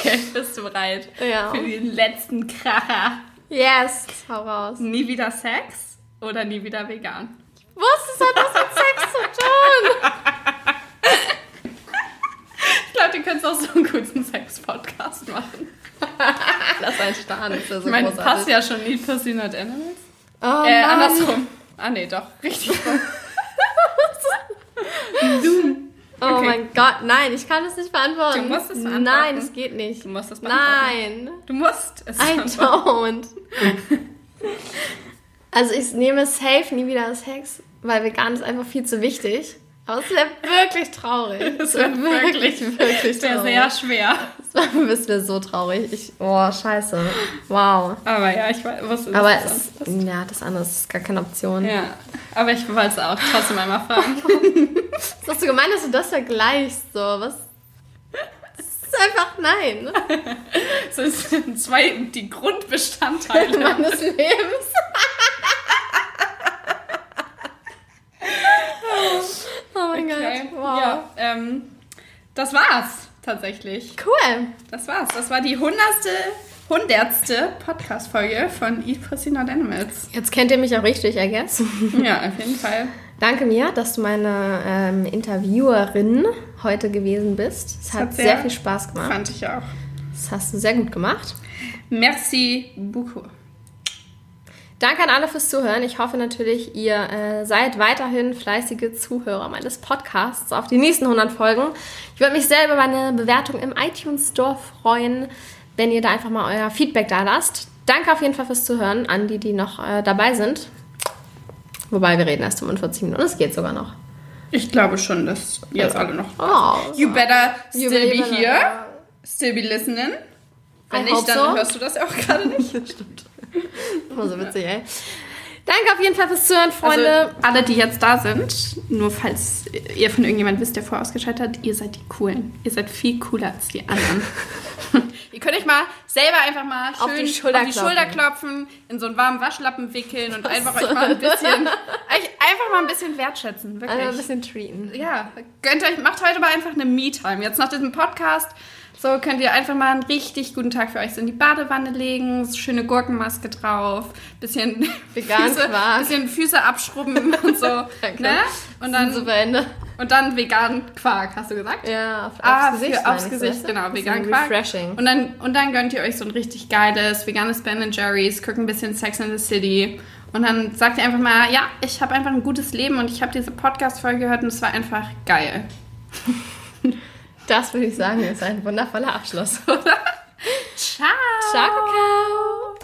Okay, bist du bereit? Ja. Für den letzten Kracher. Yes, hau raus. Nie wieder Sex oder nie wieder vegan? Was hat das mit Sex zu tun? Ich glaube, du könntest auch so einen guten Sex-Podcast machen. Lass ein Stern, ist ja so Ich meine, passt ja schon nie Pussy Not Animals. Oh, äh, Mann. andersrum. Ah, nee, doch. Richtig. Oh Okay. mein Gott, nein, ich kann das nicht beantworten. Du musst es beantworten. Nein, es geht nicht. Du musst es beantworten. Nein, Du musst es I beantworten. don't. Also ich nehme safe nie wieder Sex, weil vegan ist einfach viel zu wichtig. Aber es wäre wirklich traurig. Das wird wirklich, wirklich sehr, traurig. sehr schwer. Das wäre so traurig. Ich, oh, scheiße. Wow. Aber ja, ich weiß, wusste Aber dass es, das ist. ja, das andere ist gar keine Option. Ja, aber ich wollte es auch trotzdem einmal fragen. Was hast du gemeint, dass du das vergleichst? So, was? Das ist einfach nein. Das sind zwei die Grundbestandteile. meines Lebens. Oh mein Okay. Gott. Wow. Ja, ähm, das war's tatsächlich. Cool. Das war's. Das war die hundertste, hundertste Podcast-Folge von Eat Pussy Not Animals. Jetzt kennt ihr mich auch richtig, I guess. Ja, auf jeden Fall. Danke mir, dass du meine ähm, Interviewerin heute gewesen bist. Es hat, hat sehr, sehr- viel Spaß gemacht. Fand ich auch. Das hast du sehr gut gemacht. Merci beaucoup. Danke an alle fürs Zuhören. Ich hoffe natürlich, ihr äh, seid weiterhin fleißige Zuhörer meines Podcasts auf die nächsten 100 Folgen. Ich würde mich sehr über meine Bewertung im iTunes Store freuen, wenn ihr da einfach mal euer Feedback da lasst. Danke auf jeden Fall fürs Zuhören an die, die noch äh, dabei sind. Wobei wir reden erst 45 Minuten. Es geht sogar noch. Ich glaube schon, dass jetzt Ja. alle noch. Oh, You better You still be better- here, still be listening. Wenn I nicht, dann so. hörst du das auch gerade nicht. Stimmt. Oh, so witzig, ey. Danke auf jeden Fall fürs Zuhören, Freunde. Also, alle, die jetzt da sind, nur falls ihr von irgendjemandem wisst, der vorher ausgeschaltet hat, ihr seid die Coolen. Ihr seid viel cooler als die anderen. ihr könnt euch mal selber einfach mal schön Auf die Schulter auf die klopfen. Schulter klopfen, in so einen warmen Waschlappen wickeln und einfach euch mal ein bisschen, euch einfach mal ein bisschen wertschätzen. Wirklich. Also ein bisschen treaten. Ja, gönnt euch, macht heute mal einfach eine Me-Time. Jetzt nach diesem Podcast, so könnt ihr einfach mal einen richtig guten Tag für euch so in die Badewanne legen, so schöne Gurkenmaske drauf, bisschen Vegan Füße, Quark. bisschen Füße abschrubben und so, Danke. ne? Und dann, so Ende. und dann vegan Quark, hast du gesagt? Ja, auf, aufs Ah, Gesicht. für, aufs ich, Gesicht, weißt du? genau, vegan Quark. Refreshing. Und dann, und dann gönnt ihr euch so ein richtig geiles, veganes Ben Jerry's, guckt ein bisschen Sex in the City und dann sagt ihr einfach mal, ja, ich habe einfach ein gutes Leben und ich habe diese Podcast-Folge gehört und es war einfach geil. Das würde ich sagen, ist ein wundervoller Abschluss, oder? Ciao! Ciao, Kakao!